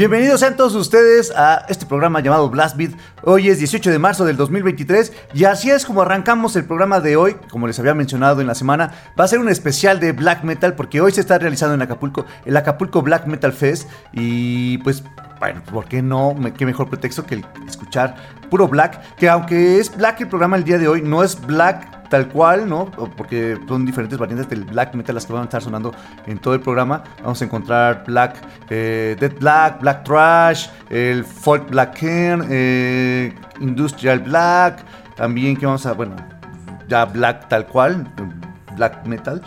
Bienvenidos sean todos ustedes a este programa llamado Blast Beat. Hoy es 18 de marzo del 2023 y así es como arrancamos el programa de hoy. Como les había mencionado en la semana, va a ser un especial de black metal porque hoy se está realizando en Acapulco el Acapulco Black Metal Fest y pues bueno, ¿por qué no? Qué mejor pretexto que escuchar puro black, que aunque es black el programa el día de hoy, no es black tal cual, ¿no? Porque son diferentes variantes del black metal las que van a estar sonando en todo el programa. Vamos a encontrar black, eh, dead black, black trash, el folk black can, eh, industrial black, también que vamos a, bueno, ya black tal cual, black metal.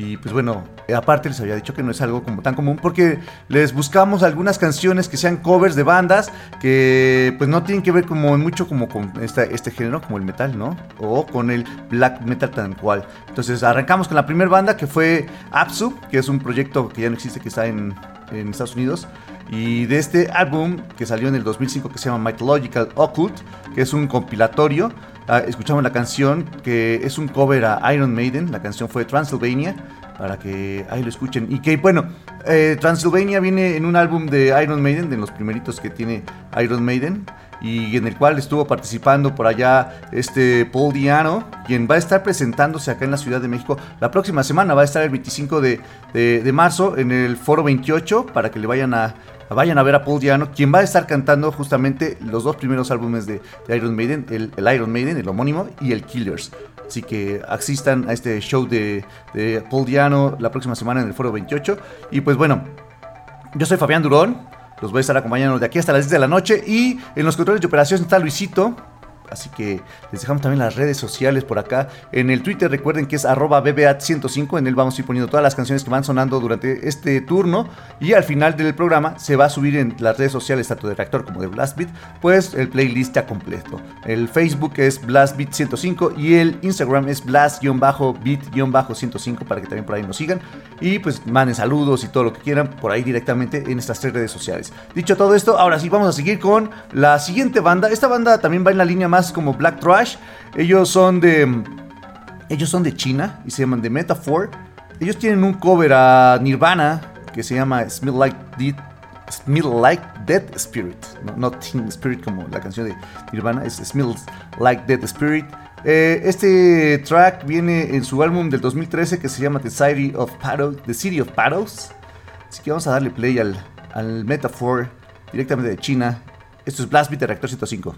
Y pues bueno, aparte les había dicho que no es algo como tan común porque les buscamos algunas canciones que sean covers de bandas que pues no tienen que ver como mucho como con este género, como el metal, ¿no? O con el black metal tan cual. Entonces arrancamos con la primera banda que fue Apsu, que es un proyecto que ya no existe, que está en, en Estados Unidos. Y de este álbum que salió en el 2005 que se llama Mythological Occult, que es un compilatorio, ah, escuchamos la canción que es un cover a Iron Maiden, la canción fue Transylvania para que ahí lo escuchen. Y que bueno, eh, Transylvania viene en un álbum de Iron Maiden, de los primeritos que tiene Iron Maiden, y en el cual estuvo participando por allá este Paul Diano, quien va a estar presentándose acá en la Ciudad de México la próxima semana, va a estar el 25 de, de marzo en el Foro 28 para que le vayan a vayan a ver a Paul Diano, quien va a estar cantando justamente los dos primeros álbumes de, Iron Maiden, el, Iron Maiden, el homónimo, y el Killers. Así que asistan a este show de, de Paul Diano la próxima semana en el Foro 28. Y pues bueno, yo soy Fabián Durón. Los voy a estar acompañando de aquí hasta las 10 de la noche. Y en los controles de operación está Luisito. Así que les dejamos también las redes sociales por acá. En el Twitter recuerden que es arroba BBAT105. En él vamos a ir poniendo todas las canciones que van sonando durante este turno. Y al final del programa se va a subir en las redes sociales, tanto de Reactor como de Blastbeat, pues el playlist ya completo. El Facebook es BlastBeat105 y el Instagram es Blast-Beat-105 para que también por ahí nos sigan. Y pues manden saludos y todo lo que quieran por ahí directamente en estas tres redes sociales. Dicho todo esto, ahora sí vamos a seguir con la siguiente banda. Esta banda también va en la línea más como Black Trash. Ellos son de. Ellos son de China y se llaman The Metaphor. Ellos tienen un cover a Nirvana que se llama Smell Like Dead, Smell Like Dead Spirit. No, Teen Spirit como la canción de Nirvana, es Smell Like Dead Spirit. Eh, este track viene en su álbum del 2013 que se llama The City of Paddles. The City of. Así que vamos a darle play al, al Metaphor directamente de China. Esto es Blast Beat de Reactor 105.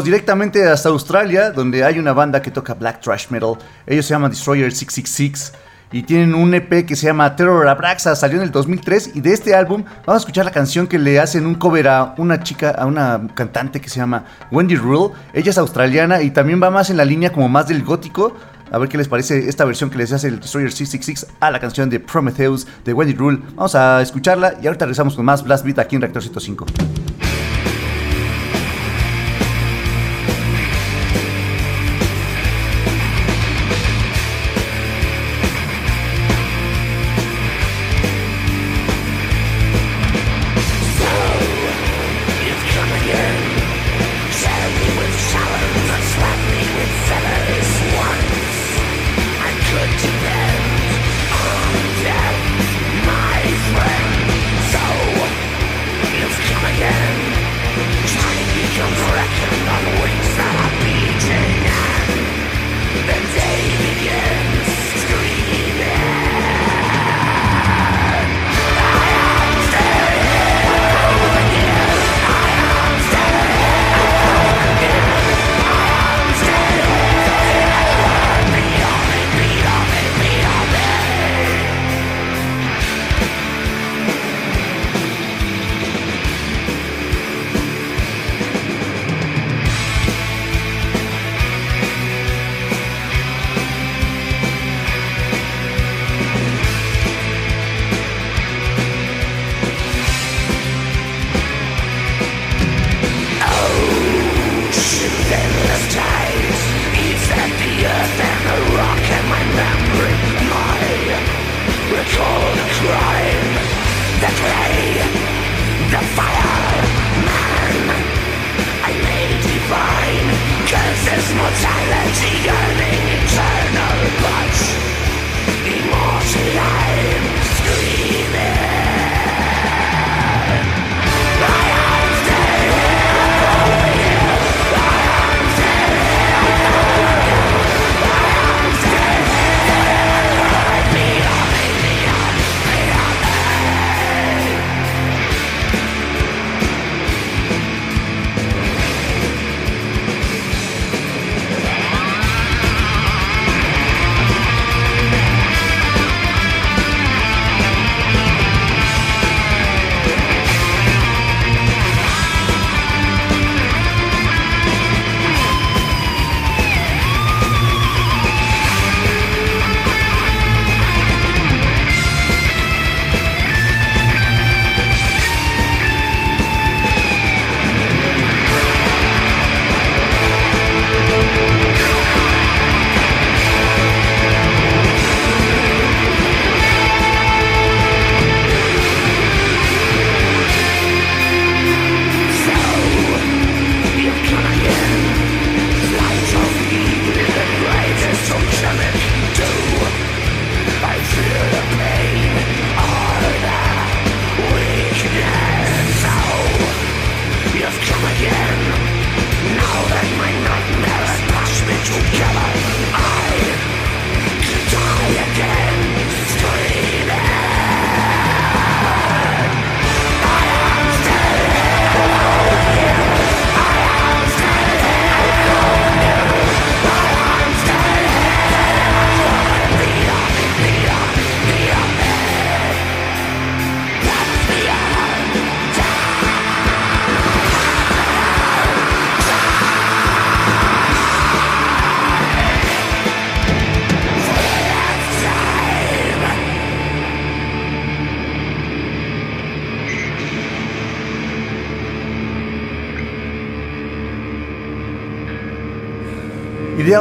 Directamente hasta Australia, donde hay una banda que toca black trash metal. Ellos se llaman Destroyer 666 y tienen un EP que se llama Terror Abraxa, salió en el 2003 y de este álbum vamos a escuchar la canción que le hacen un cover a una chica, a una cantante que se llama Wendy Rule. Ella es australiana y también va más en la línea como más del gótico. A ver qué les parece esta versión que les hace el Destroyer 666 a la canción de Prometheus de Wendy Rule. Vamos a escucharla y ahorita regresamos con más Blast Beat aquí en Reactor 105.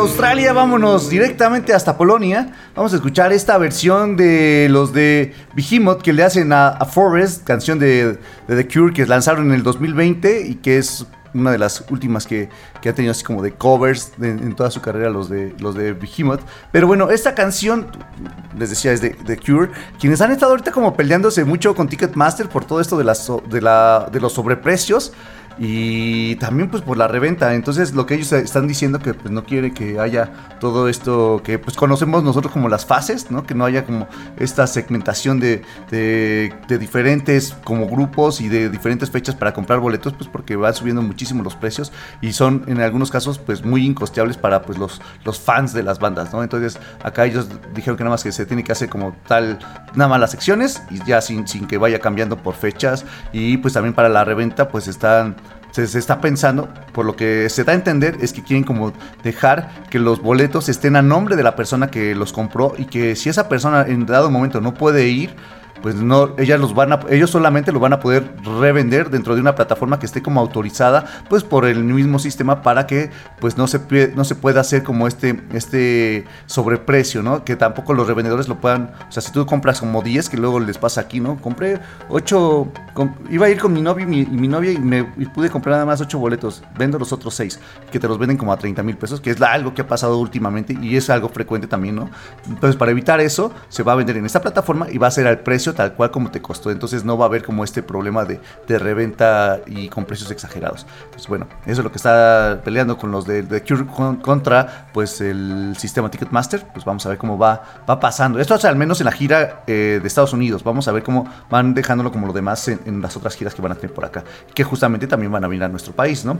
Australia vámonos directamente hasta Polonia. Vamos a escuchar esta versión de los de Behemoth que le hacen a, Forest, canción de, The Cure que lanzaron en el 2020 y que es una de las últimas que, ha tenido así como de covers en toda su carrera los de, los de Behemoth. Pero bueno, esta canción, les decía, es de, The Cure, quienes han estado ahorita como peleándose mucho con Ticketmaster por todo esto de, de, la, de los sobreprecios y también pues por la reventa. Entonces lo que ellos están diciendo que pues no quiere que haya todo esto que pues conocemos nosotros como las fases, ¿no? Que no haya como esta segmentación de, de, diferentes como grupos y de diferentes fechas para comprar boletos, pues porque van subiendo muchísimo los precios y son en algunos casos pues muy incosteables para pues los, los fans de las bandas, ¿no? Entonces acá ellos dijeron que nada más que se tiene que hacer como tal, nada más las secciones y ya sin, sin que vaya cambiando por fechas y pues también para la reventa pues están se, está pensando, por lo que se da a entender, es que quieren como dejar que los boletos estén a nombre de la persona que los compró y que si esa persona en dado momento no puede ir, pues no, ellas los van a, ellos solamente lo van a poder revender dentro de una plataforma que esté como autorizada, pues por el mismo sistema para que pues no se, no se pueda hacer como este, este sobreprecio, ¿no? Que tampoco los revendedores lo puedan, o sea, si tú compras como 10, que luego les pasa aquí, ¿no? Compré 8, iba a ir con mi novio y mi, novia y me pude comprar nada más 8 boletos, vendo los otros 6, que te los venden como a 30 mil pesos, que es algo que ha pasado últimamente y es algo frecuente también, ¿no? Entonces, para evitar eso, se va a vender en esta plataforma y va a ser al precio tal cual como te costó. Entonces no va a haber como este problema de, reventa y con precios exagerados. Entonces bueno, eso es lo que está peleando con los de, Cure contra pues el sistema Ticketmaster. Pues vamos a ver cómo va, va pasando. Esto es al menos en la gira eh, de Estados Unidos. Vamos a ver cómo van dejándolo como lo demás en, las otras giras que van a tener por acá. Que justamente también van a venir a nuestro país, ¿no?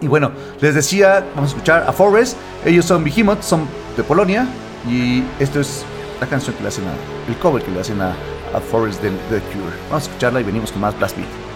Y bueno, les decía, vamos a escuchar a Forrest. Ellos son Behemoth, son de Polonia. Y esto es la canción que le hacen a, el cover que le hacen a, a Forest the, the Cure. Vamos a escucharla y venimos con más Blast Beat.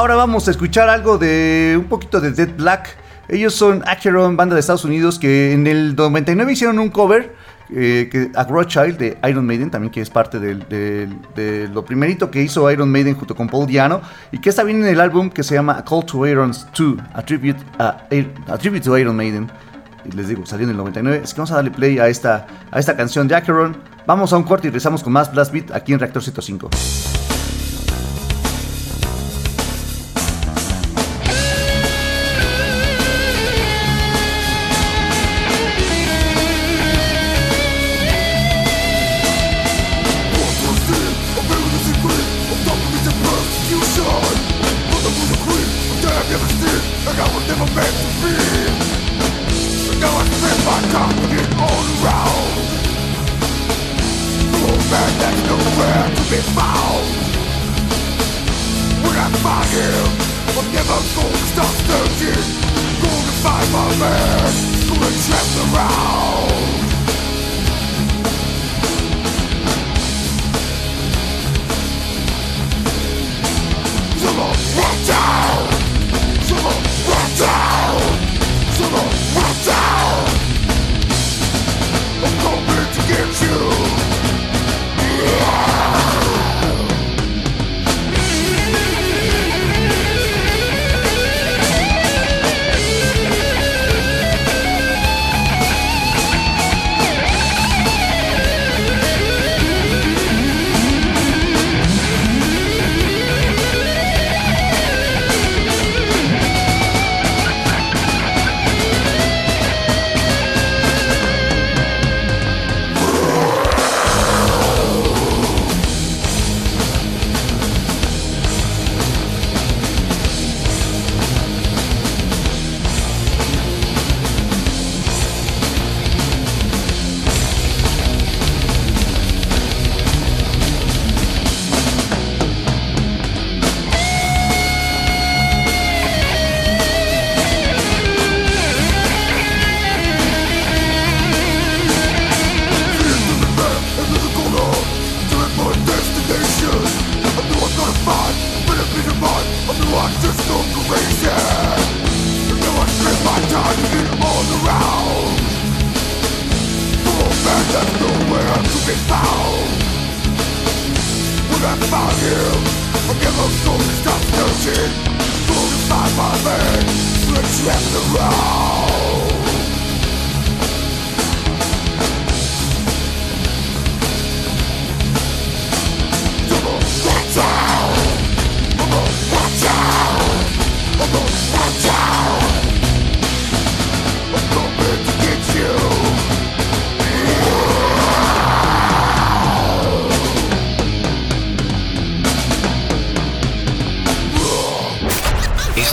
Ahora vamos a escuchar algo de un poquito de Dead Black. Ellos son Acheron, banda de Estados Unidos, que en el 99 hicieron un cover eh, que, a de Iron Maiden, también que es parte de lo primerito que hizo Iron Maiden junto con Paul Diano, y que está bien en el álbum que se llama Call to Irons 2, a tribute, a, tribute to Iron Maiden. Y les digo, salió en el 99. Es que vamos a darle play a esta, a esta canción de Acheron. Vamos a un corte y regresamos con más Blast Beat aquí en Reactor 105.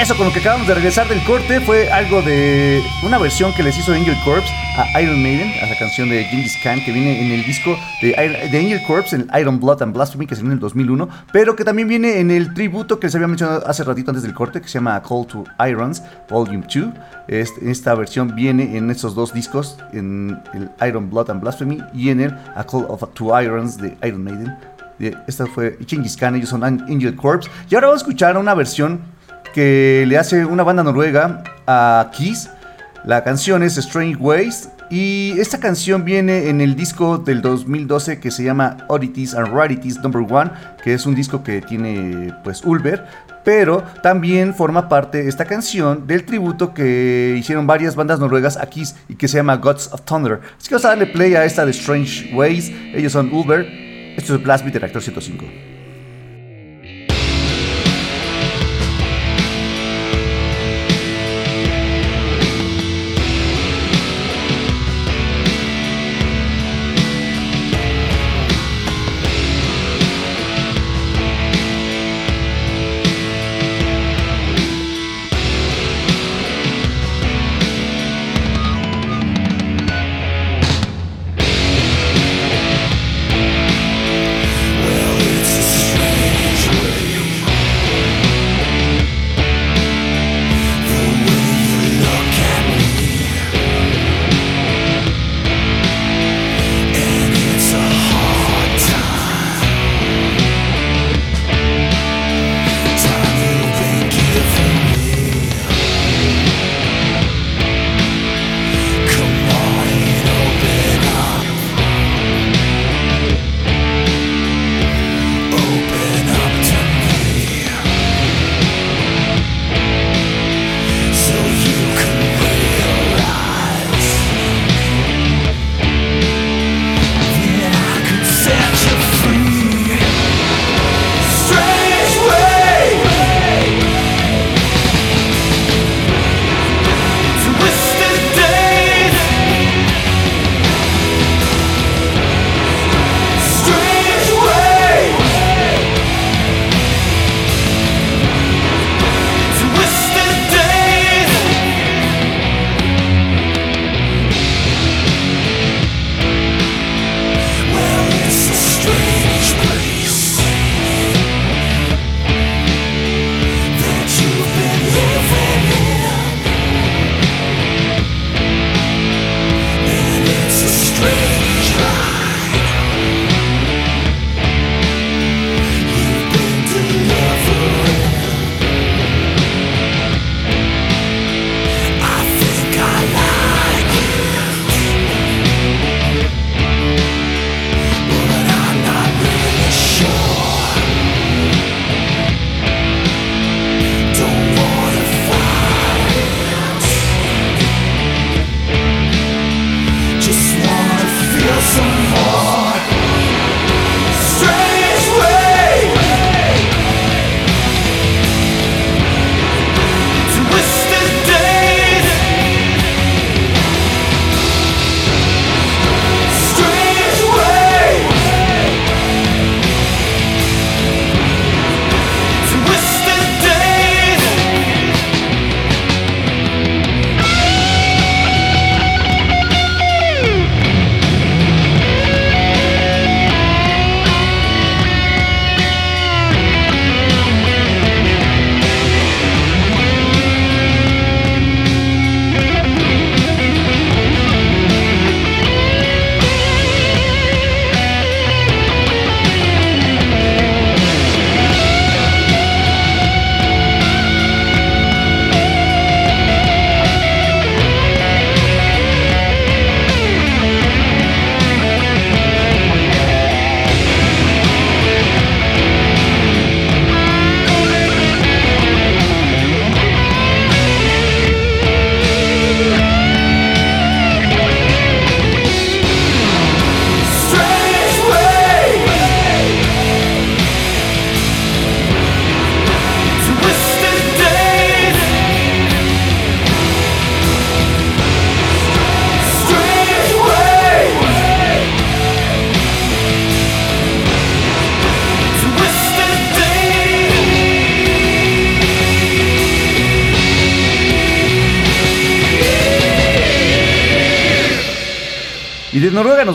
Eso con lo que acabamos de regresar del corte fue algo de una versión que les hizo Angel Corps a Iron Maiden, a la canción de Genghis Khan que viene en el disco de, Angel Corps, en Iron Blood and Blasphemy, que salió en el 2001, pero que también viene en el tributo que les había mencionado hace ratito antes del corte, que se llama Call to Irons Volume 2. esta versión viene en esos dos discos, en el Iron Blood and Blasphemy y en el A Call of, to Irons de Iron Maiden. Esta fue Genghis Khan, ellos son Angel Corps. Y ahora vamos a escuchar una versión que le hace una banda noruega a Kiss. La canción es Strange Ways y esta canción viene en el disco del 2012 que se llama Oddities and Rarities Number One, que es un disco que tiene pues Ulver, pero también forma parte esta canción del tributo que hicieron varias bandas noruegas a Kiss y que se llama Gods of Thunder. Así que vamos a darle play a esta de Strange Ways. Ellos son Ulver. Esto es Blast Beat de Reactor 105.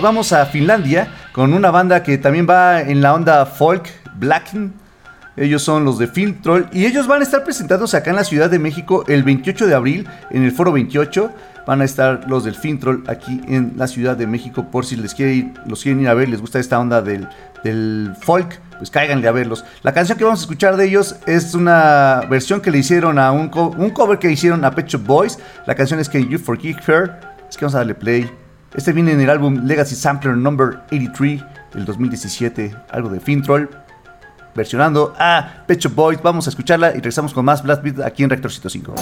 Vamos a Finlandia con una banda que también va en la onda folk, Blacken. Ellos son los de Film Troll y ellos van a estar presentándose acá en la Ciudad de México el 28 de abril en el Foro 28. Van a estar los del Film Troll aquí en la Ciudad de México por si les quieren los quieren ir a ver, les gusta esta onda del, del folk, pues cáiganle a verlos. La canción que vamos a escuchar de ellos es una versión que le hicieron a un, un cover que hicieron a Pet Shop Boys. La canción es que You Forgive Her. Es que vamos a darle play. Este viene en el álbum Legacy Sampler Number 83 del 2017, algo de Fintroll, versionando a Pecho Boys. Vamos a escucharla y regresamos con más Blast Beat aquí en Reactor 105.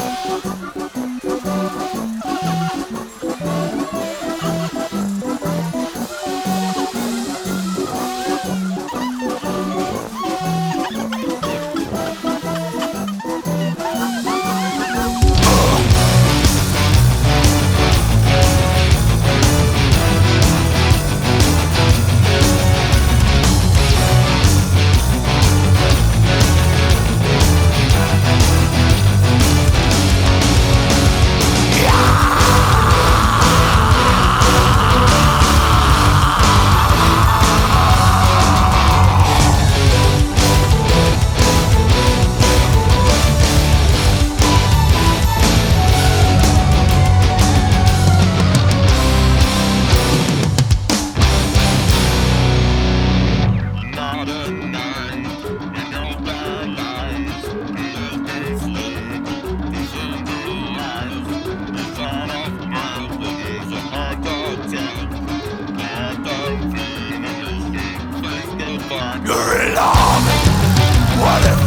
You're in love. What if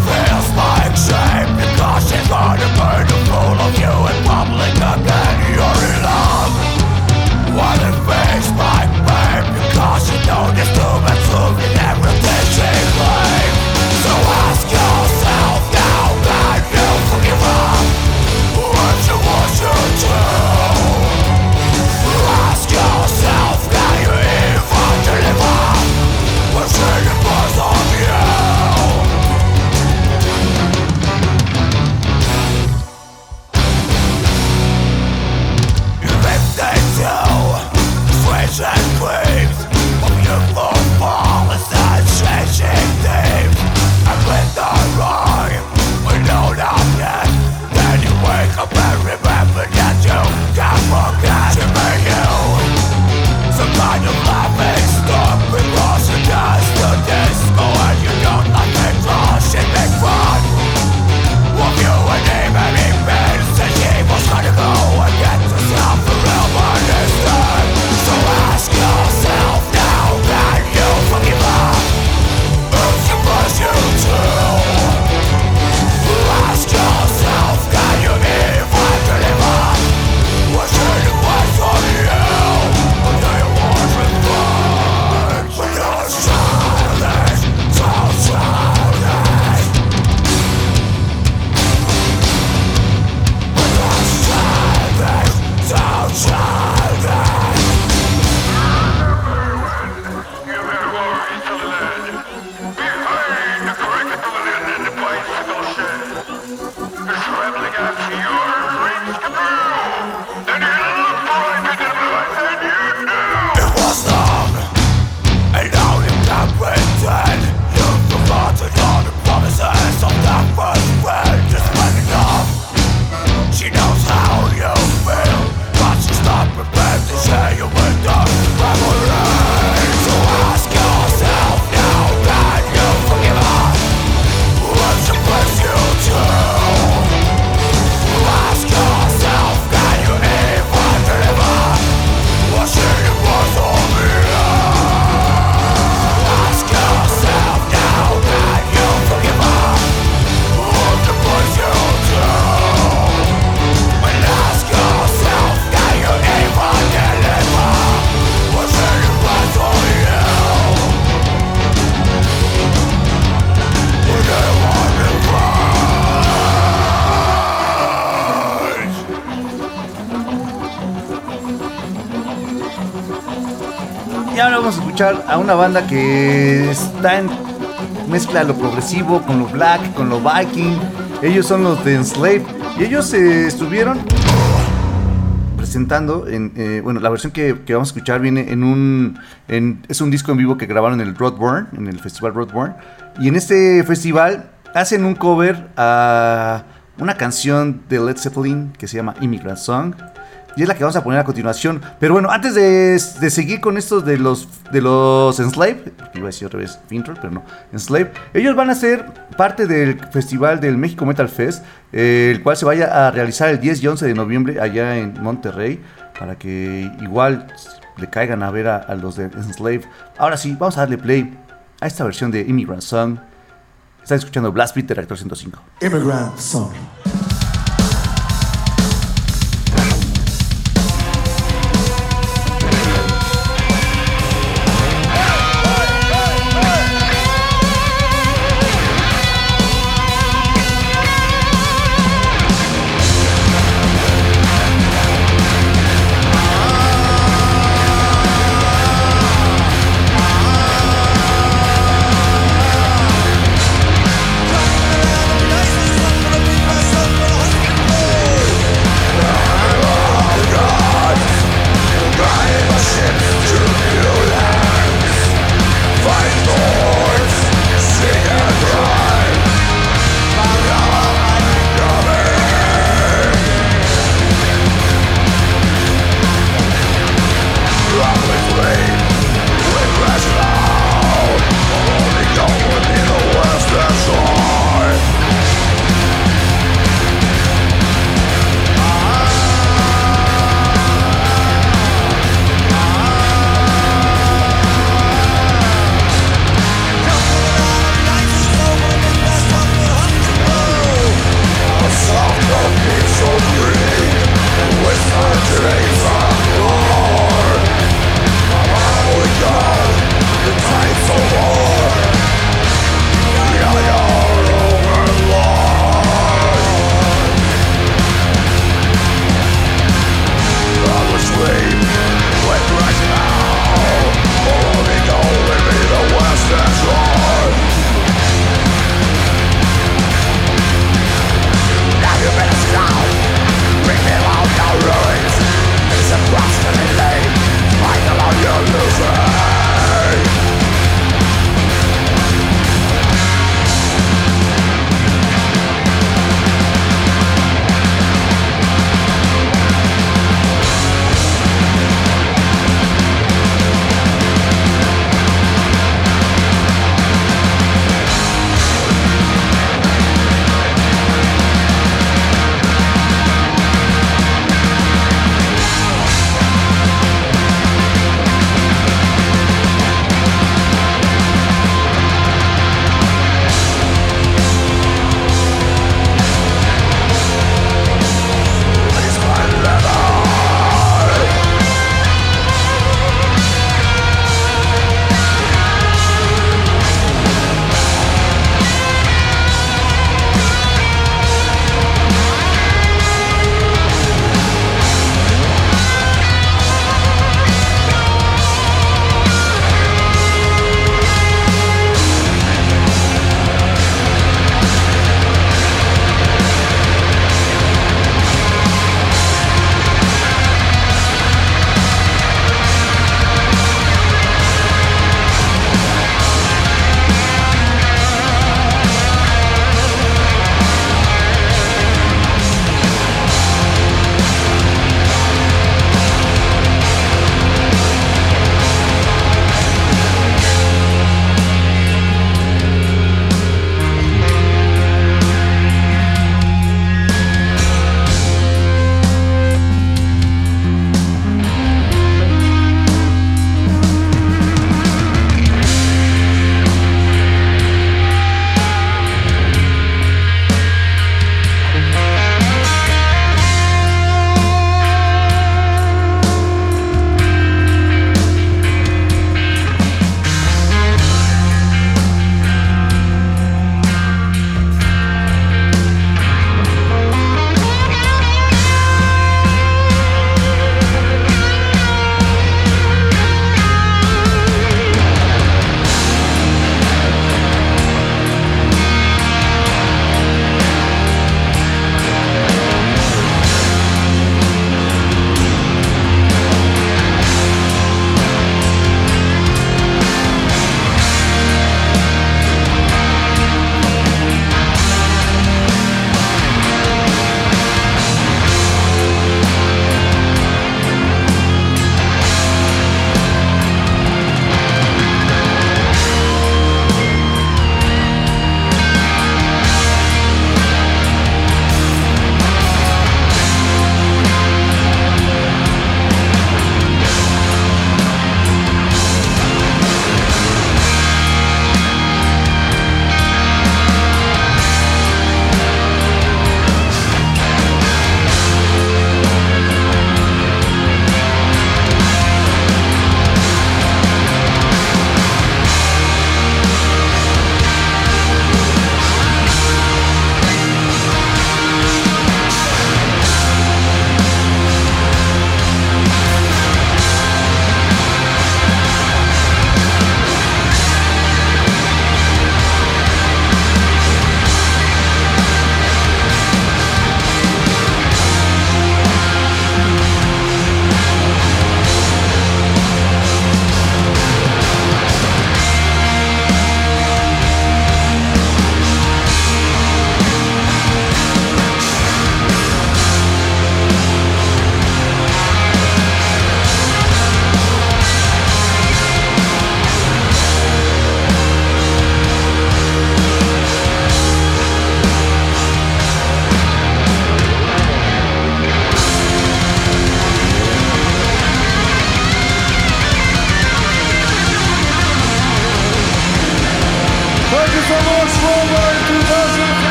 a una banda que está en mezcla lo progresivo con lo black, con lo viking. Ellos son los de Enslave y ellos eh, estuvieron presentando, en, eh, bueno, la versión que, vamos a escuchar viene en un, es un disco en vivo que grabaron en el Roadburn, en el festival Roadburn, y en este festival hacen un cover a una canción de Led Zeppelin que se llama Immigrant Song. Y es la que vamos a poner a continuación. Pero bueno, antes de, seguir con estos de los los Enslave, iba a decir otra vez Fintroll, pero no, Enslave, ellos van a ser parte del festival del México Metal Fest, el cual se vaya a realizar el 10 y 11 de noviembre allá en Monterrey, para que igual le caigan a ver a, los de Enslave. Ahora sí, vamos a darle play a esta versión de Immigrant Song. Están escuchando Blast Beat de Reactor 105. Immigrant Song.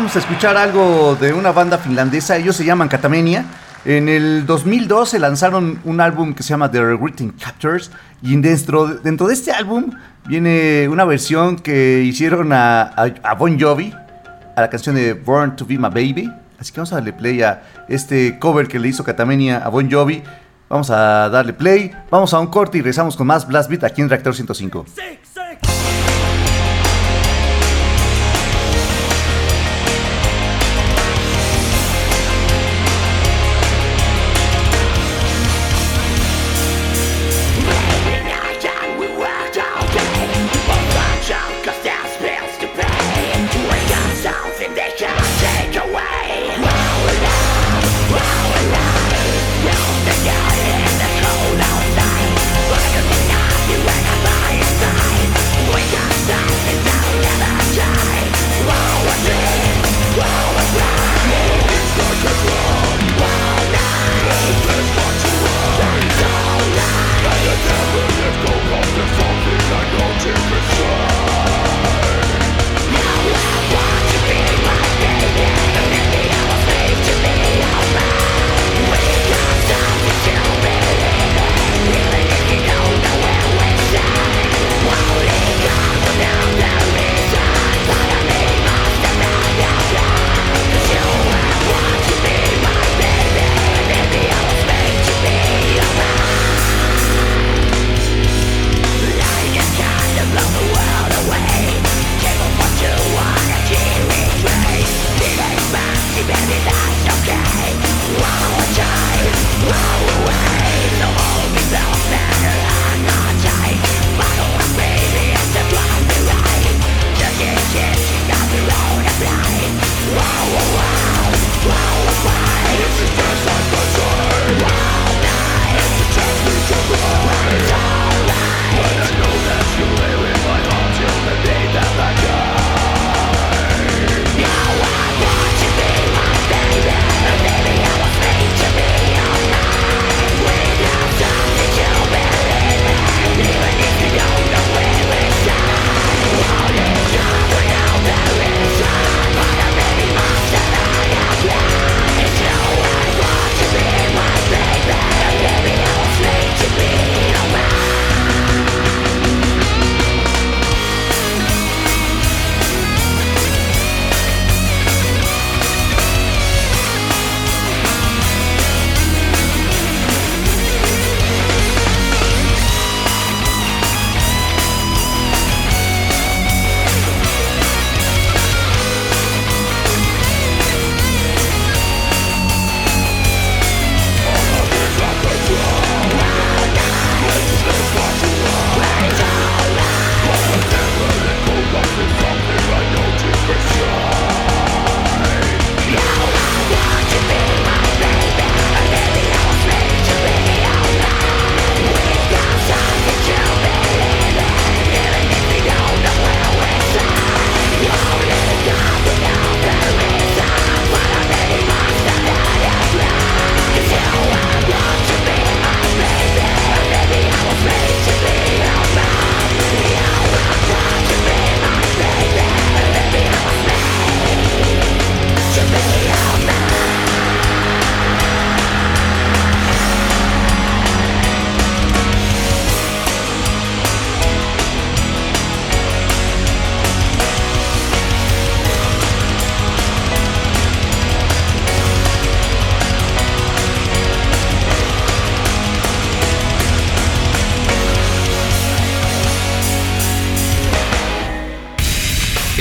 Vamos a escuchar algo de una banda finlandesa, ellos se llaman Katamenia. En el 2012 lanzaron un álbum que se llama The Regretting Captures y dentro, dentro de este álbum viene una versión que hicieron a, Bon Jovi, a la canción de Born to Be My Baby. Así que vamos a darle play a este cover que le hizo Katamenia a Bon Jovi. Vamos a darle play, vamos a un corte y regresamos con más Blast Beat aquí en Reactor 105.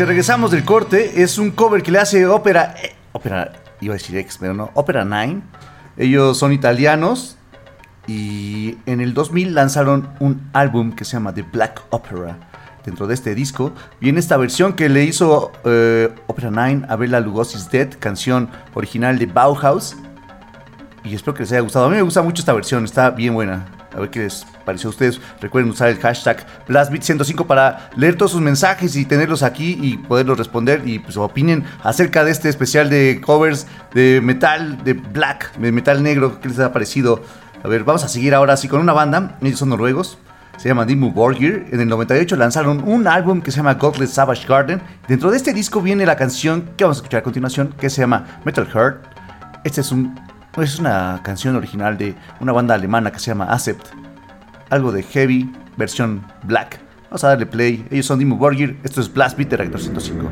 Que regresamos del corte es un cover que le hace Opera. eh, iba a decir X, pero no. Opera 9. Ellos son italianos y en el 2000 lanzaron un álbum que se llama The Black Opera. Dentro de este disco viene esta versión que le hizo eh, Opera 9 a Bela Lugosi's Dead, canción original de Bauhaus. Y espero que les haya gustado. A mí me gusta mucho esta versión, está bien buena. A ver qué les pareció a ustedes. Recuerden usar el hashtag BlastBeat105 para leer todos sus mensajes y tenerlos aquí y poderlos responder y pues opinen acerca de este especial de covers de metal, de black, de metal negro. ¿Qué les ha parecido? A ver, vamos a seguir ahora así con una banda. Ellos son noruegos. Se llama Dimmu Borgir. En el 98 lanzaron un álbum que se llama Godless Savage Garden. Dentro de este disco viene la canción que vamos a escuchar a continuación, que se llama Metal Heart. Este es un es una canción original de una banda alemana que se llama Acept. Algo de heavy, versión black. Vamos a darle play. Ellos son Dimmu Borgir. Esto es Blast Beat de Reactor 105.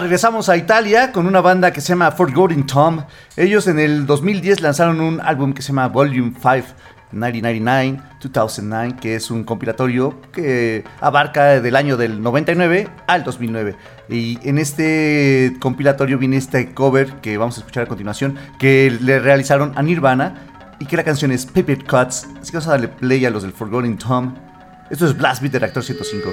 Regresamos a Italia con una banda que se llama Forgotten Tom. Ellos en el 2010 lanzaron un álbum que se llama Volume 5. 1999, 2009, que es un compilatorio que abarca del año del 99 al 2009. Y en este compilatorio viene este cover que vamos a escuchar a continuación, que le realizaron a Nirvana y que la canción es Paper Cuts. Así que vamos a darle play a los del Forgotten Tom. Esto es Blast Beat de Reactor 105.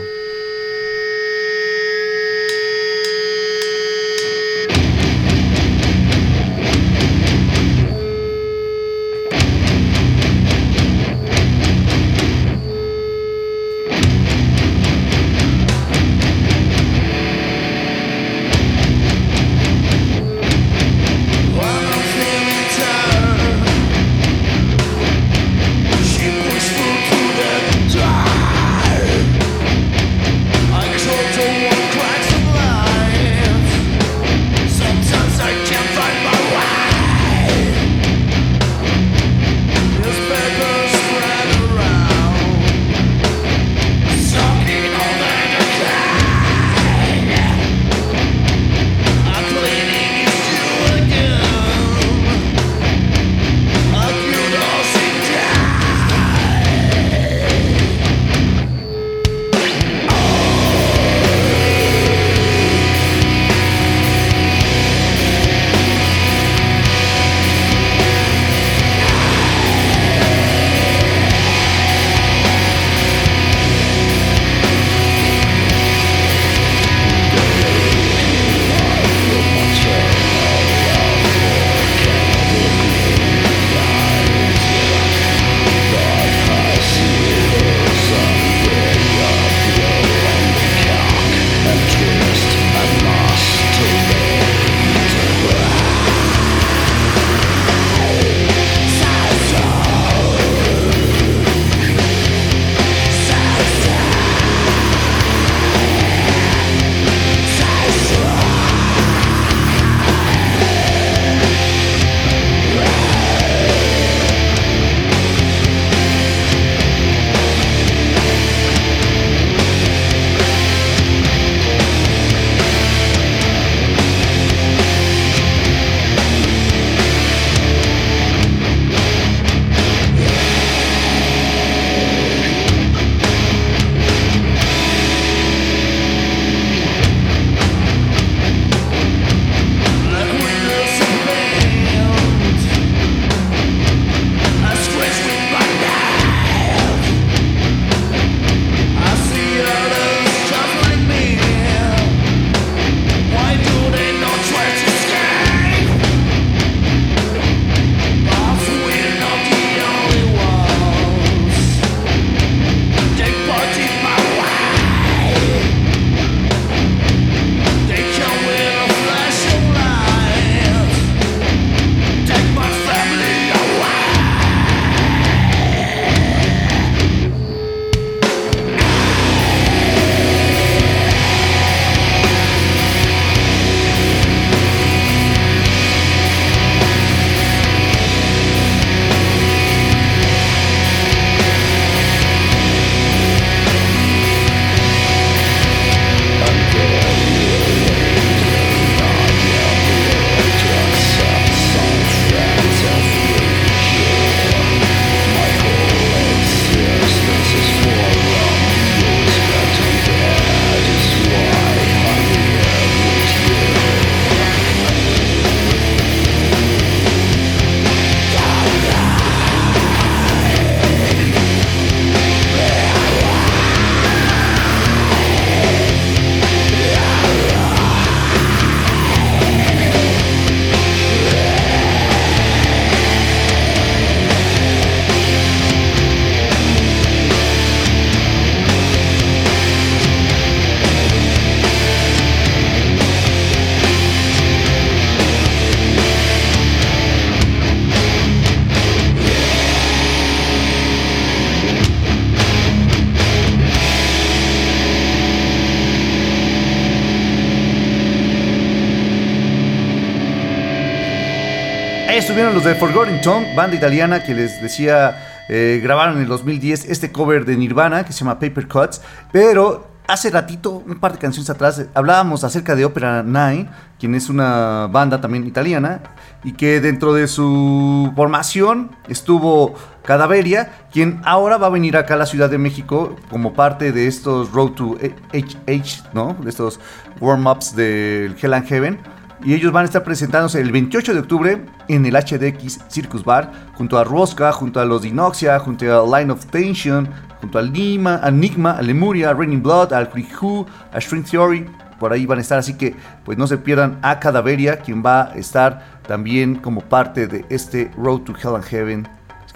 De Forgotten Tongue, banda italiana que les decía, eh, grabaron en el 2010 este cover de Nirvana que se llama Paper Cuts, pero hace ratito, un par de canciones atrás, hablábamos acerca de Opera Nine, quien es una banda también italiana, y que dentro de su formación estuvo Cadaveria, quien ahora va a venir acá a la Ciudad de México como parte de estos Road to HH, ¿no? De estos warm-ups del Hell and Heaven. Y ellos van a estar presentándose el 28 de octubre en el HDX Circus Bar, junto a Rosca, junto a los Dinoxia, junto a Line of Tension, junto a Lima, a Enigma, a Lemuria, a Raining Blood, al Who, a String Theory. Por ahí van a estar, así que pues no se pierdan a Cadaveria, quien va a estar también como parte de este Road to Hell and Heaven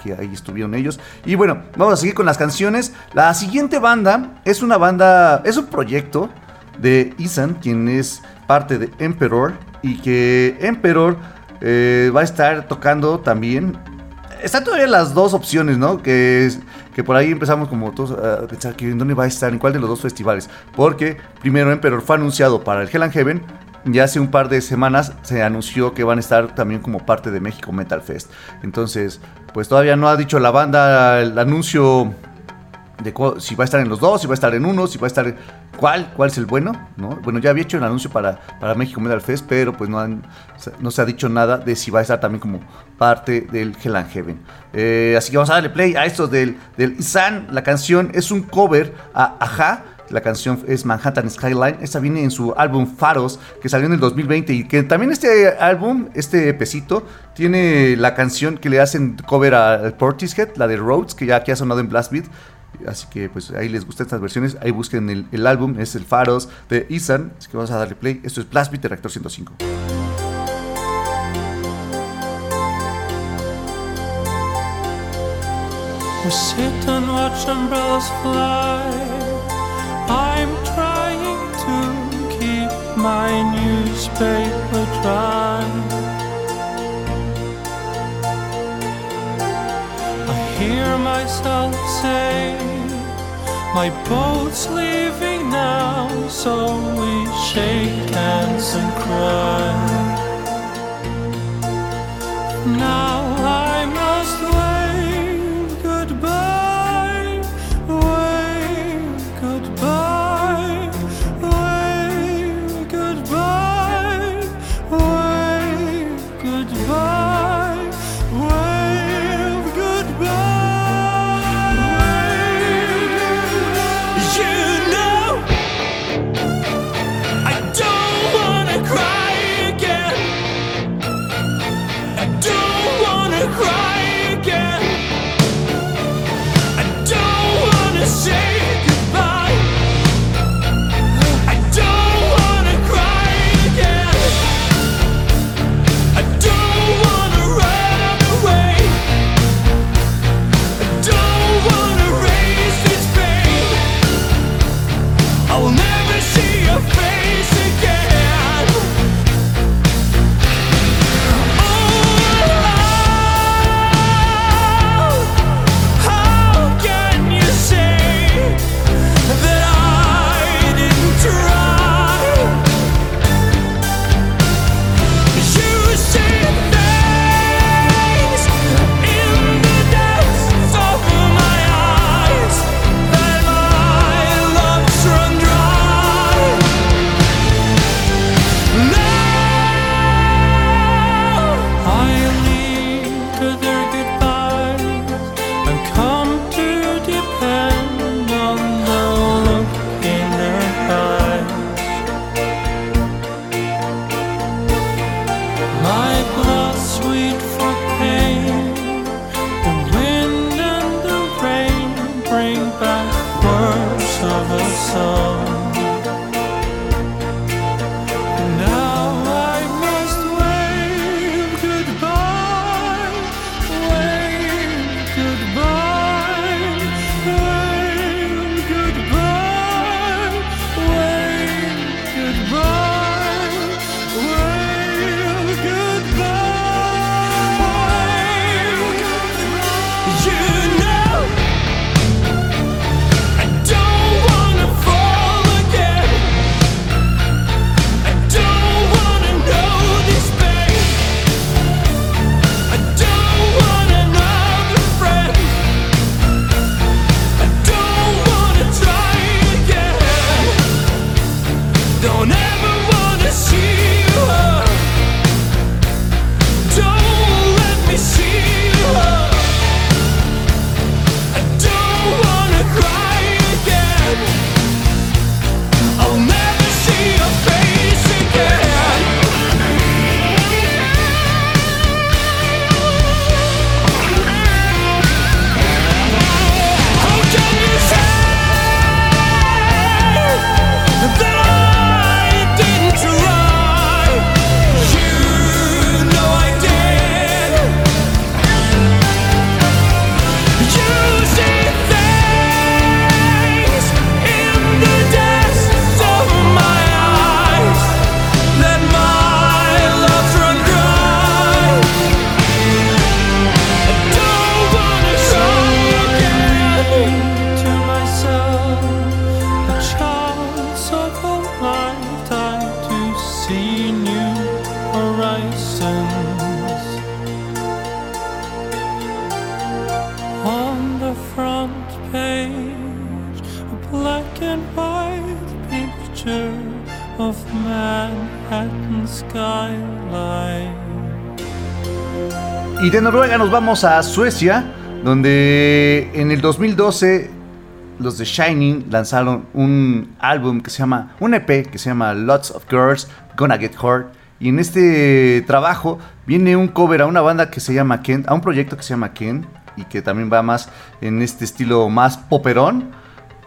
que ahí estuvieron ellos. Y bueno, vamos a seguir con las canciones. La siguiente banda es una banda, es un proyecto de Isan, quien es parte de Emperor, y que Emperor eh, va a estar tocando también. Están todavía las dos opciones, ¿no? Que, es, que por ahí empezamos como todos a pensar que en dónde va a estar, en cuál de los dos festivales. Porque primero Emperor fue anunciado para el Hell and Heaven, ya hace un par de semanas se anunció que van a estar también como parte de México Metal Fest. Entonces, pues todavía no ha dicho la banda el anuncio si va a estar en los dos, si va a estar en uno, si va a estar cuál, cuál es el bueno, ¿no? Bueno, ya había hecho el anuncio para, para México Metal Fest, pero pues no, han, no se ha dicho nada de si va a estar también como parte del Hell and Heaven. Eh, así que vamos a darle play a estos del, del. La canción es un cover a Aja la canción es Manhattan Skyline. Esta viene en su álbum Faros, que salió en el 2020. Y que también este álbum, este pesito, tiene la canción que le hacen cover a Portishead, la de Rhodes, que ya aquí ha sonado en Blast Beat. Así que pues ahí les gustan estas versiones. Ahí busquen el, álbum, es el Faros de Isan. Así que vamos a darle play. Esto es Blast Beat de Reactor 105. sit and watch umbrellas fly. I'm trying to keep my newspaper dry. Hear myself say, My boat's leaving now, so we shake hands and cry. Now Noruega nos vamos a Suecia, donde en el 2012 los de Shining lanzaron un álbum que se llama, un EP que se llama Lots of Girls Gonna Get Hurt. Y en este trabajo viene un cover a una banda que se llama Ken, a un proyecto que se llama Ken, y que también va más en este estilo más poperón.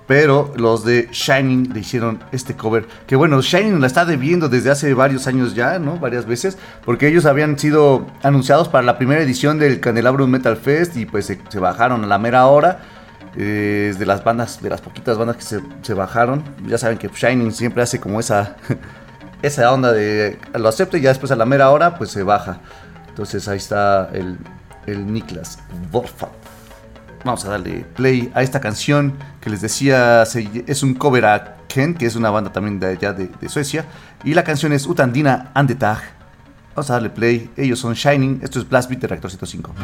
Pero los de Shining le hicieron este cover. Que bueno, Shining la está debiendo desde hace varios años ya, ¿no? Varias veces. Porque ellos habían sido anunciados para la primera edición del Candelabrum Metal Fest. Y pues se, bajaron a la mera hora. Eh, de las bandas, de las poquitas bandas que se, bajaron. Ya saben que Shining siempre hace como esa, esa onda de lo acepta y ya después a la mera hora pues se baja. Entonces ahí está el, el Niklas Wolfat. Vamos a darle play a esta canción que les decía es un cover a Ken, que es una banda también de allá de, Suecia. Y la canción es Utandina Andetag. Vamos a darle play. Ellos son Shining. Esto es Blast Beat de Reactor 105.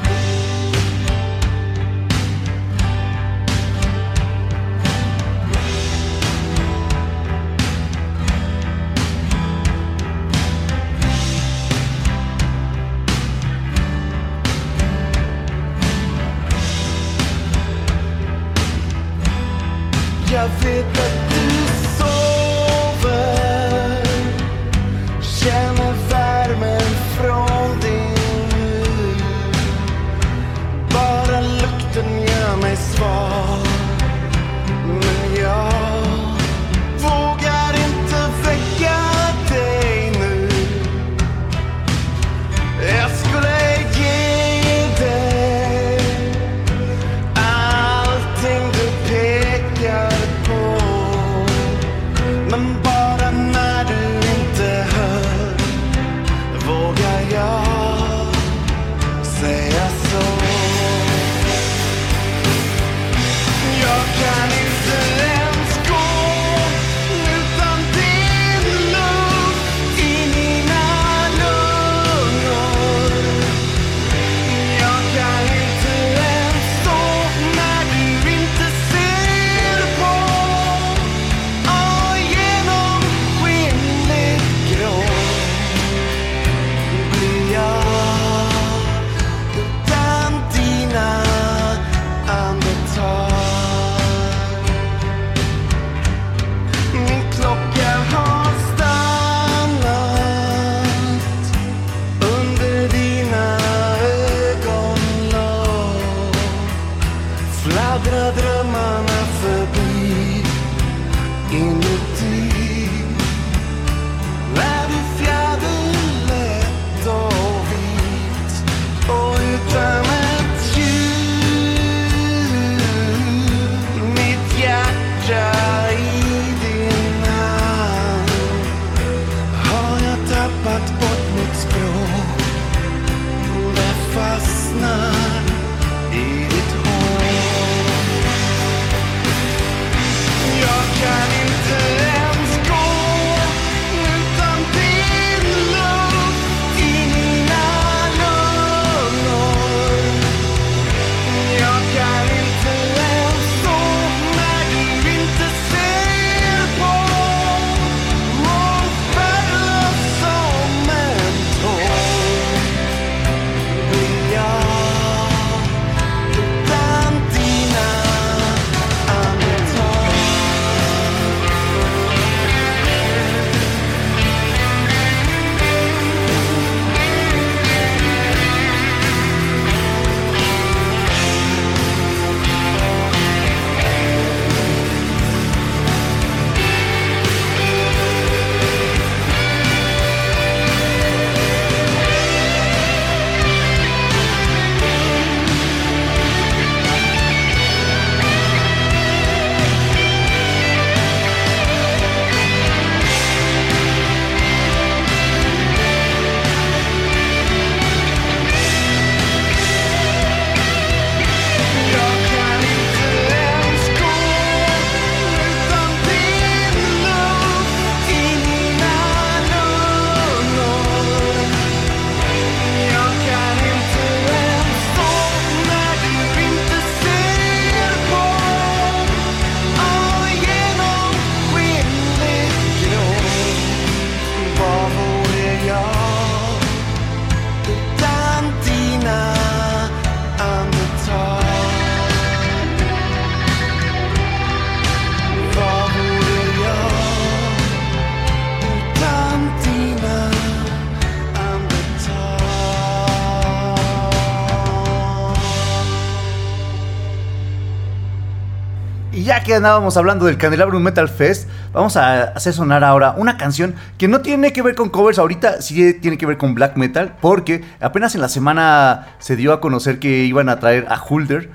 Ya que andábamos hablando del Candelabrum Metal Fest, vamos a hacer sonar ahora una canción que no tiene que ver con covers, ahorita sí tiene que ver con black metal, porque apenas en la semana se dio a conocer que iban a traer a Hulder,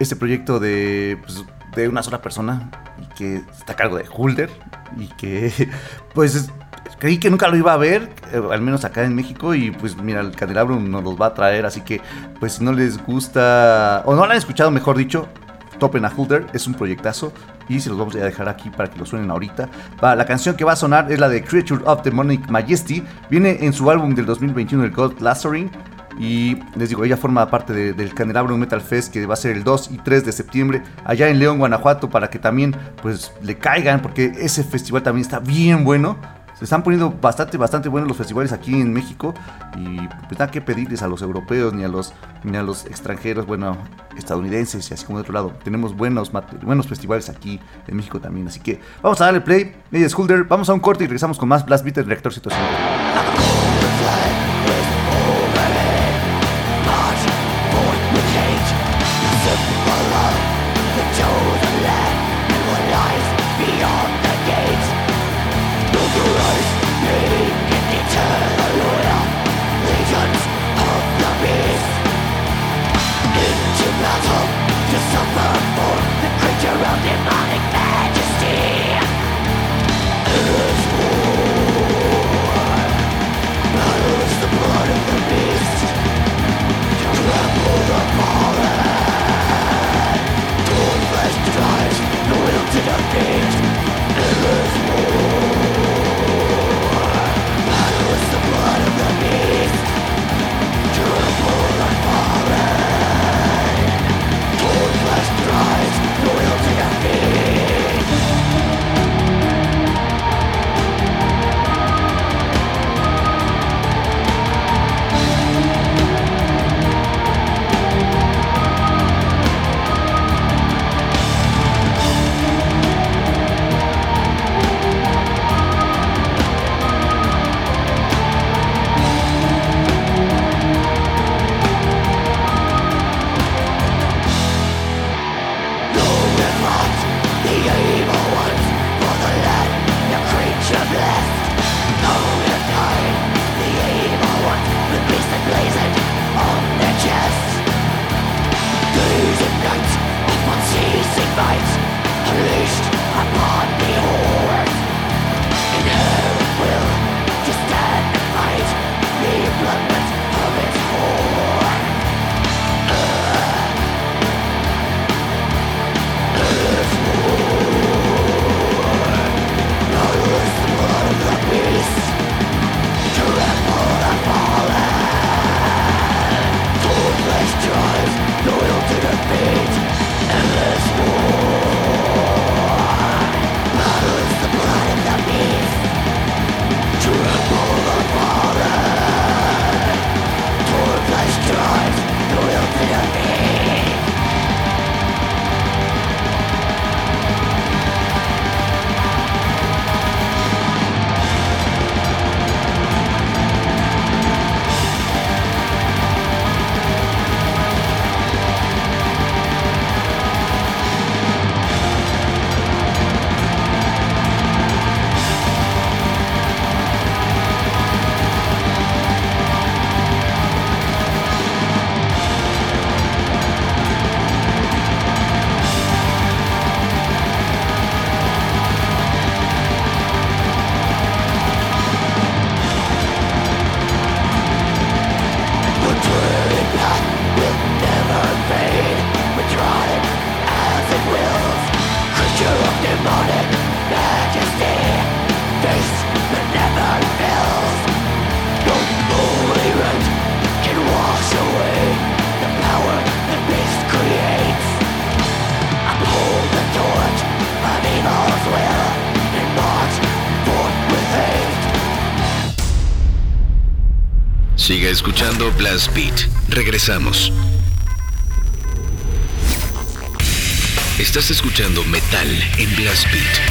este proyecto de, pues, de una sola persona, y que está a cargo de Hulder, y que pues creí que nunca lo iba a ver, eh, al menos acá en México, y pues mira, el Candelabrum nos los va a traer, así que pues si no les gusta, o no lo han escuchado mejor dicho, topen a Hulder, es un proyectazo y se los vamos a dejar aquí para que lo suenen ahorita. La canción que va a sonar es la de Creature of Demonic Majesty, viene en su álbum del 2021, el God Lazarin. Y les digo, ella forma parte de- del Candelabrum Metal Fest que va a ser el 2 y 3 de septiembre allá en León, Guanajuato, para que también pues le caigan, porque ese festival también está bien bueno se están poniendo bastante, bastante buenos los festivales aquí en México y pues nada que pedirles a los europeos ni a los, ni a los extranjeros, bueno, estadounidenses y así como de otro lado. Tenemos buenos, buenos festivales aquí en México también, así que vamos a darle play, Media Holder, vamos a un corte y regresamos con más Blast Beat en Reactor 105. Blast Beat. Regresamos. Estás escuchando metal en Blast Beat.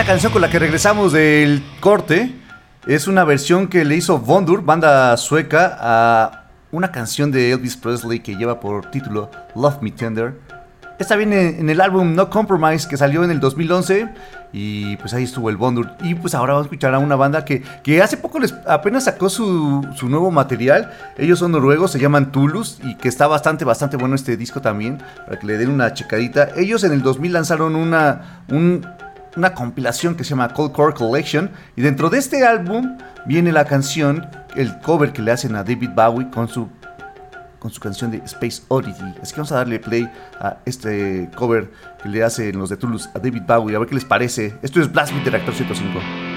Esa canción con la que regresamos del corte es una versión que le hizo Vondur, banda sueca, a una canción de Elvis Presley que lleva por título Love Me Tender. Esta viene en el álbum No Compromise que salió en el 2011 y pues ahí estuvo el Vondur. Y pues ahora vamos a escuchar a una banda que, que hace poco les apenas sacó su, su nuevo material. Ellos son noruegos, se llaman Tulus y que está bastante, bastante bueno este disco también para que le den una checadita. Ellos en el 2000 lanzaron una, un, una compilación que se llama Cold Core Collection y dentro de este álbum viene la canción, el cover que le hacen a David Bowie con su con su canción de Space Oddity. Así que vamos a darle play a este cover que le hacen los de Toulouse a David Bowie, a ver qué les parece. Esto es Blast Beat de Reactor 105.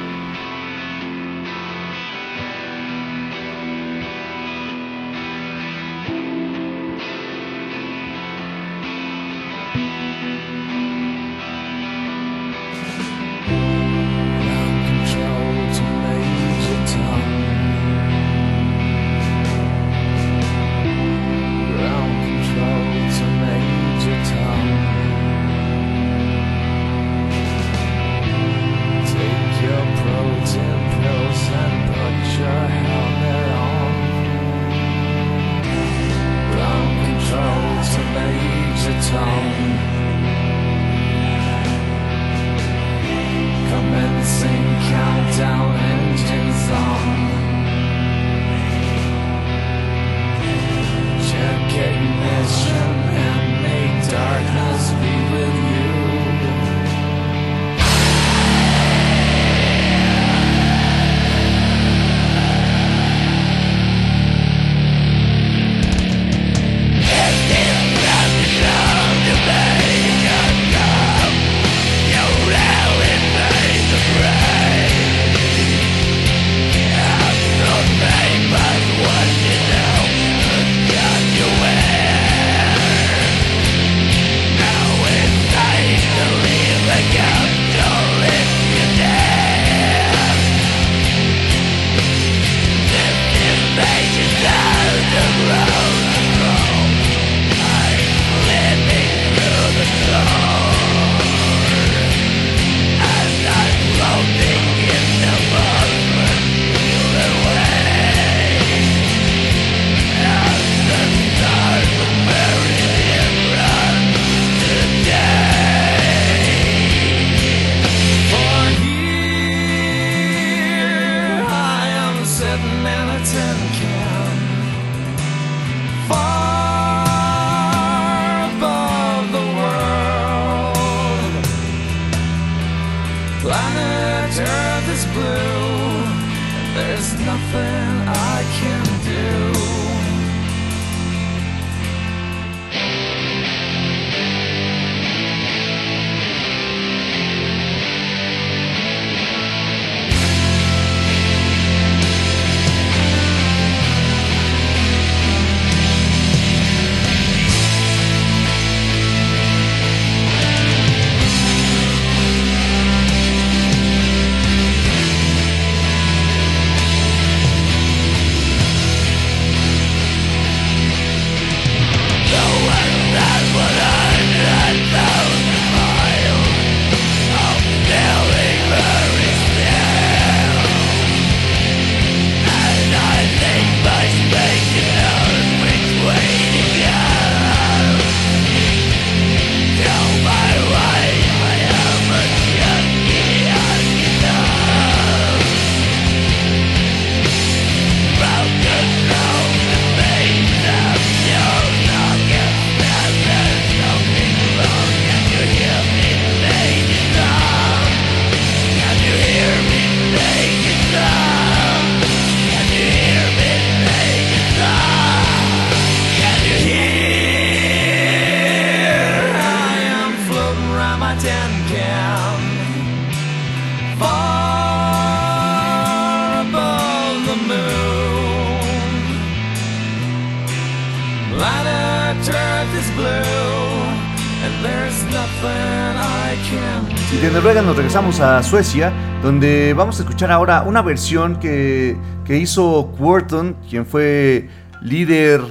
Regresamos a Suecia, donde vamos a escuchar ahora una versión que, hizo Quorton, quien fue líder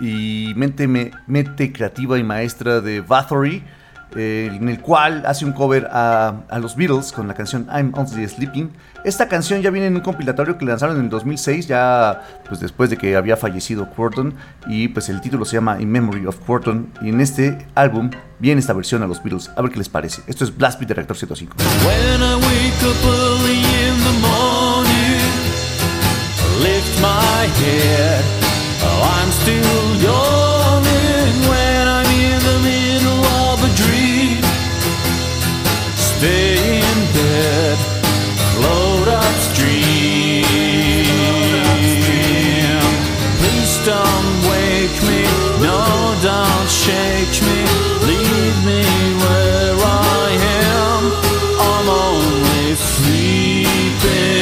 y mente, me- mente creativa y maestra de Bathory. Eh, en el cual hace un cover a, a los Beatles con la canción I'm Only Sleeping. Esta canción ya viene en un compilatorio que lanzaron en el 2006, ya pues después de que había fallecido Quorton, y pues el título se llama In Memory of Quorton, y en este álbum viene esta versión a los Beatles. A ver qué les parece. Esto es Blast Beat de Reactor 105. When I wake up early in the morning, lift my head, oh, I'm still yawning no, don't shake me, leave me where I am. I'm only sleeping.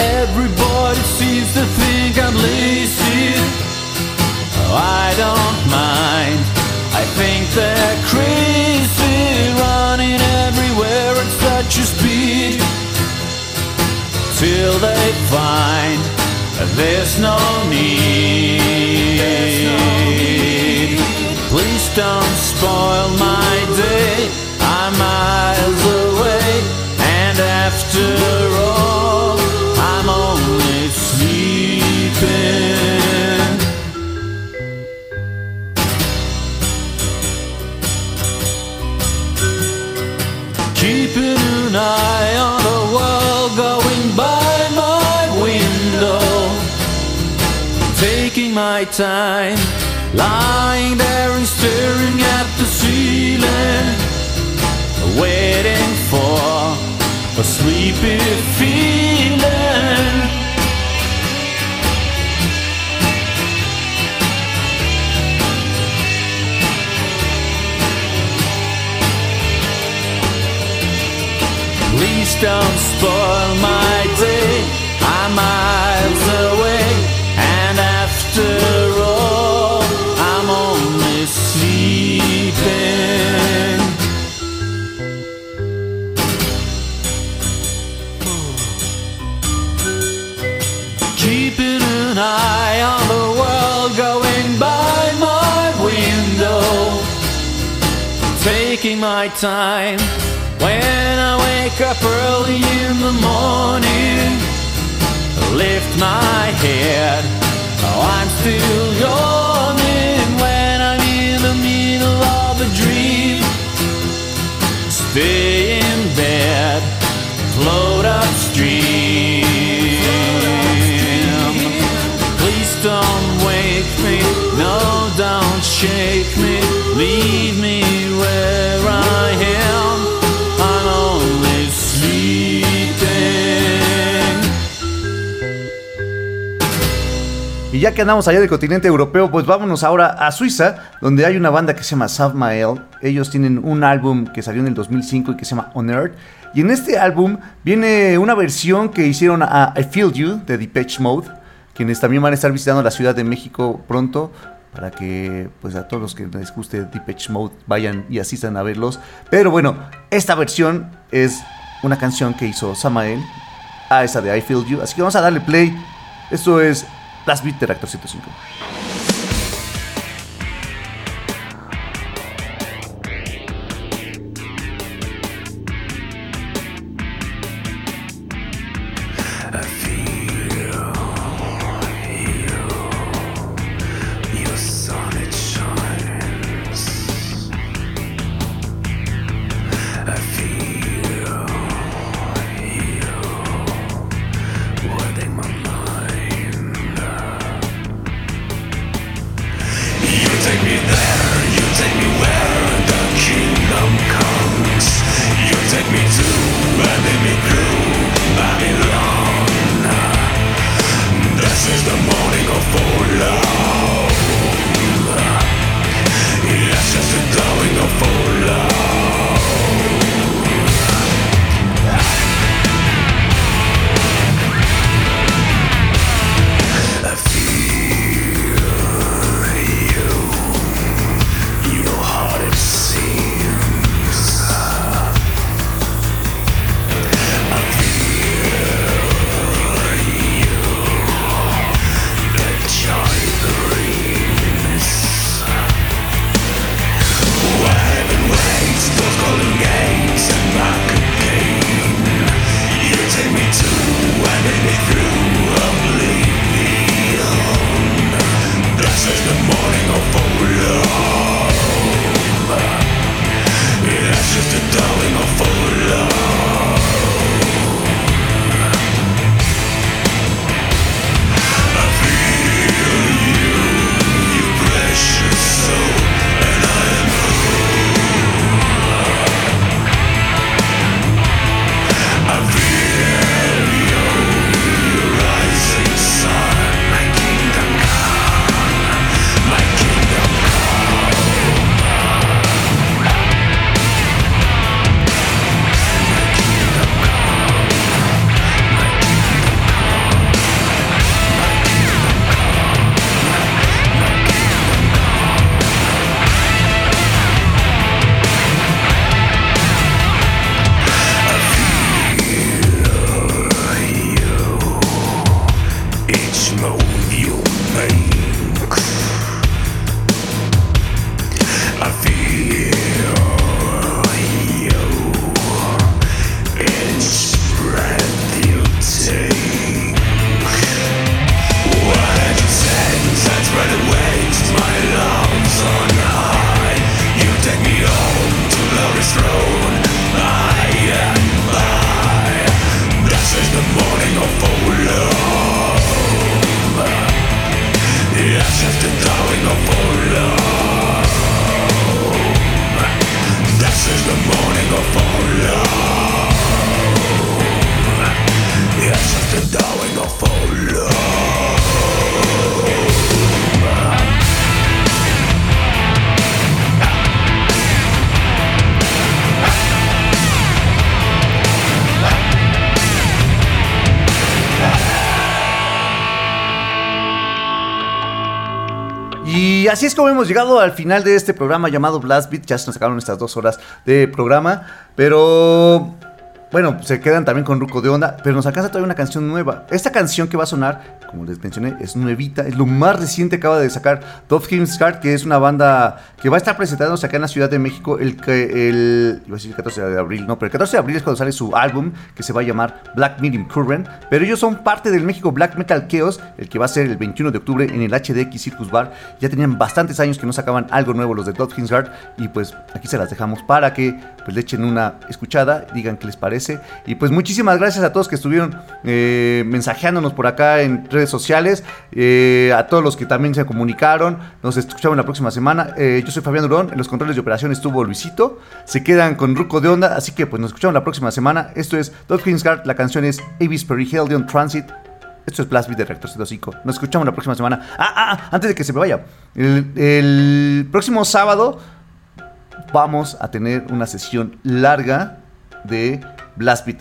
Everybody seems to think I'm lazy. I don't mind. I think they're crazy, running everywhere at such a speed. Till they find there's no need. Please don't spoil my day. I'm miles away, and after all, My time, lying there and staring at the ceiling. Waiting for a sleepy feeling. Please don't spoil my day. Time when I wake up early in the morning. Lift my head, oh, I'm still yawning when I'm in the middle of a dream. Stay in bed, float upstream. Please don't wake me, no, don't shake me, leave me ya que andamos allá del continente europeo, pues vámonos ahora a Suiza, donde hay una banda que se llama Savmael. Ellos tienen un álbum que salió en el 2005 y que se llama On Earth. Y en este álbum viene una versión que hicieron a I Feel You de Depeche Mode, quienes también van a estar visitando la Ciudad de México pronto para que pues a todos los que les guste Depeche Mode vayan y asistan a verlos. Pero bueno, esta versión es una canción que hizo Samael a esa de I Feel You, así que vamos a darle play. Esto es Last Beat de Reactor 105. Es como hemos llegado al final de este programa llamado Blast Beat. Ya se nos sacaron estas dos horas de programa. Pero bueno, se quedan también con Ruco de Onda, pero nos alcanza todavía una canción nueva. Esta canción que va a sonar, como les mencioné, es nuevita, es lo más reciente que acaba de sacar Dove Himscard, que es una banda que va a estar presentándose acá en la Ciudad de México el, el, iba a decir el 14 de abril, no, pero el 14 de abril es cuando sale su álbum que se va a llamar Black Medium Current, pero ellos son parte del México Black Metal Chaos, el que va a ser el 21 de octubre en el HDX Circus Bar. Ya tenían bastantes años que no sacaban algo nuevo los de Dove Himscard y pues aquí se las dejamos para que pues le echen una escuchada, digan qué les parece. Y pues muchísimas gracias a todos que estuvieron eh, mensajeándonos por acá en redes sociales, eh, a todos los que también se comunicaron. Nos escuchamos la próxima semana. Eh, yo soy Fabián Durón, en los controles de operación estuvo Luisito. Se quedan con Ruco de Onda, así que pues nos escuchamos la próxima semana. Esto es Dot Guard, la canción es Avis Perihelion Transit. Esto es Blast de Reactor 105. Nos escuchamos la próxima semana. Ah, ah, ah, antes de que se me vaya. El, el próximo sábado vamos a tener una sesión larga de Blast Beat.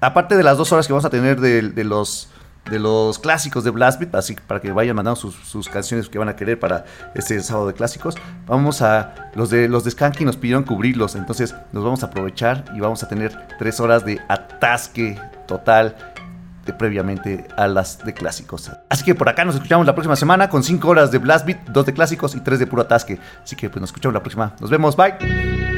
Aparte de las dos horas que vamos a tener de, los de los clásicos de Blast Beat, así para que vayan mandando sus, sus canciones que van a querer para este sábado de clásicos. Vamos a los de los de Skanky nos pidieron cubrirlos, entonces nos vamos a aprovechar y vamos a tener tres horas de atasque total de previamente a las de clásicos. Así que por acá nos escuchamos la próxima semana con 5 horas de Blast Beat, 2 de clásicos y 3 de puro atasque. Así que pues nos escuchamos la próxima. Nos vemos, bye.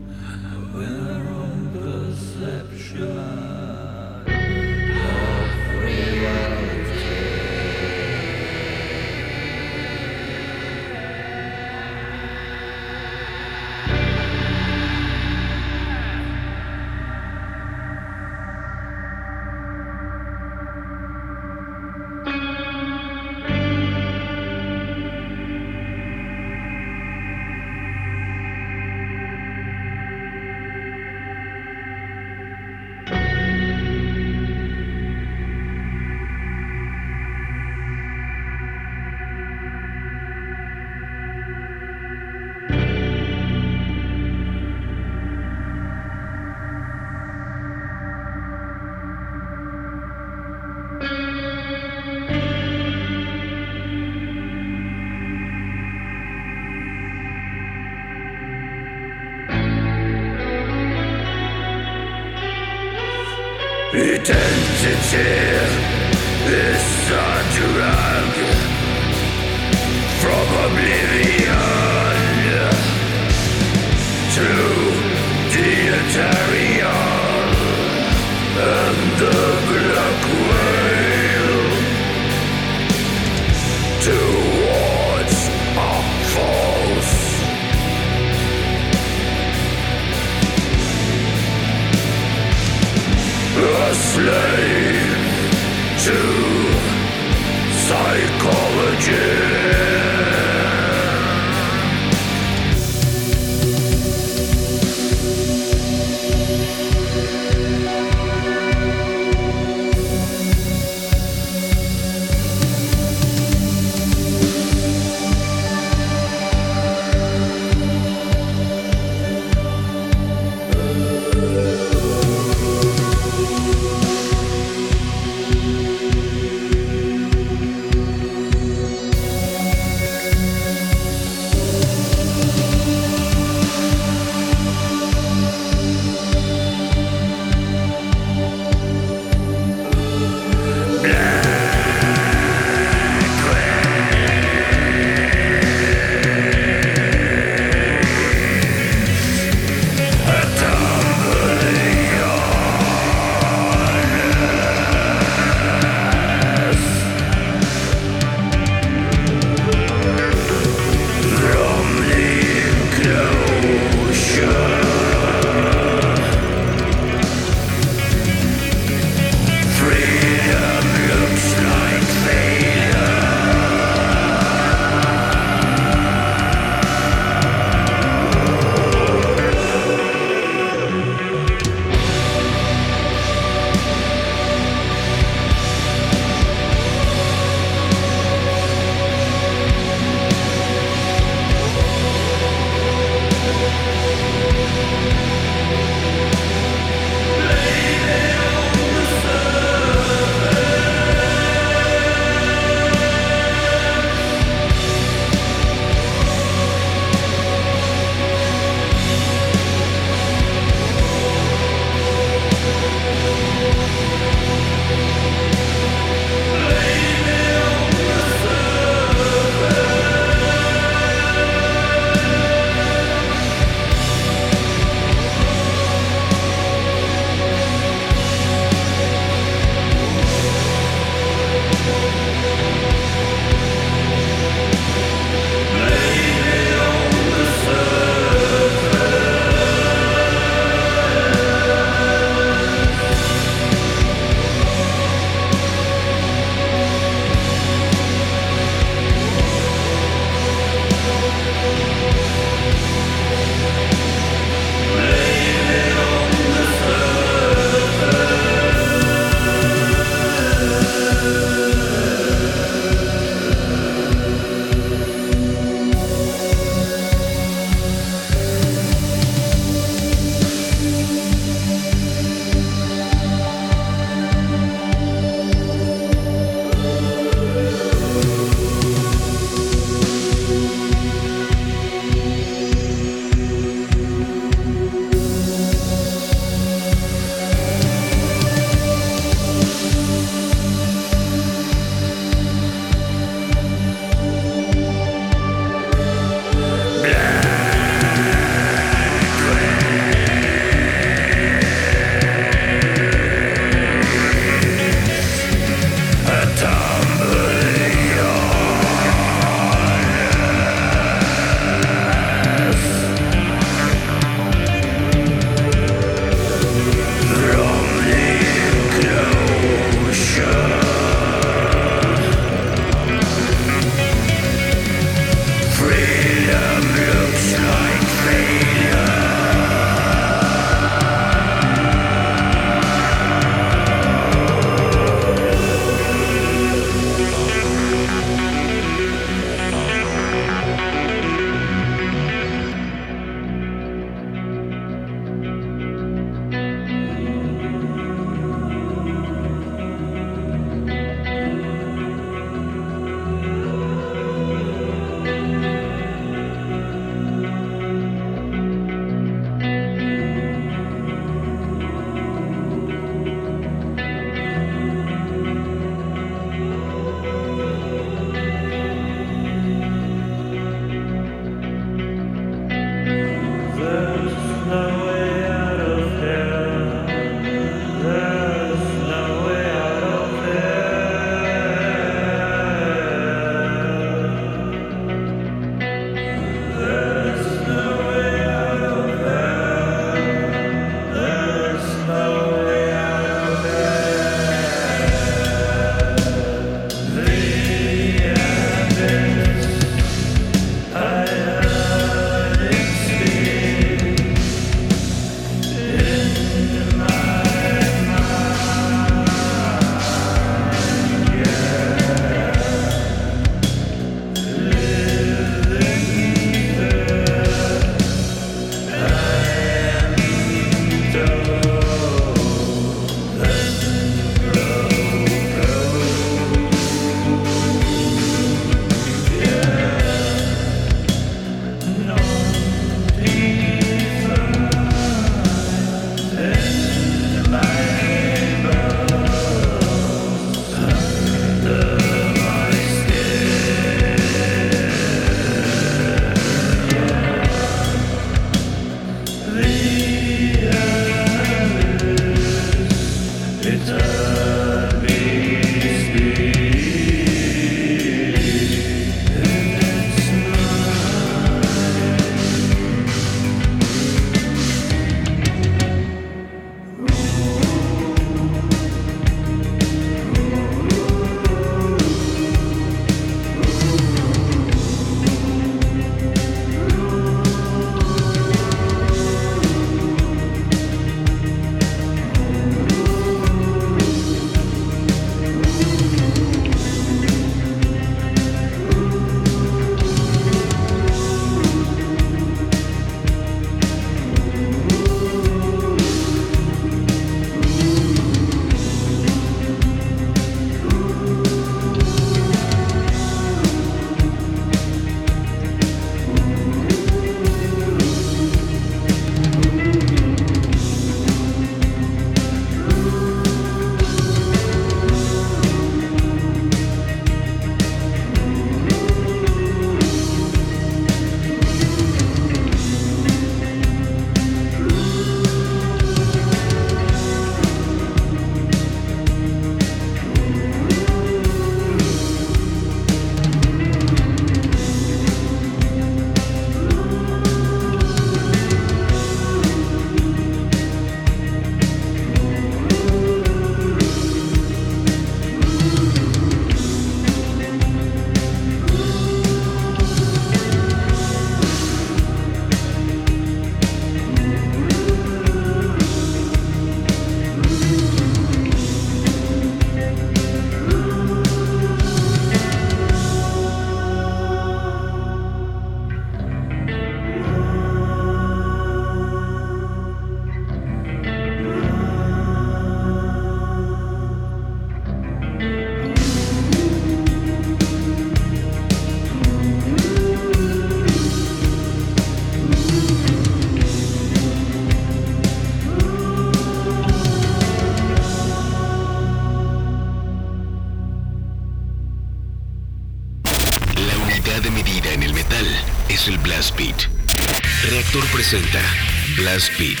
Blast Beat.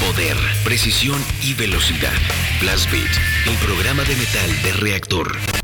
Poder, precisión y velocidad. Blast Beat, el programa de metal de Reactor.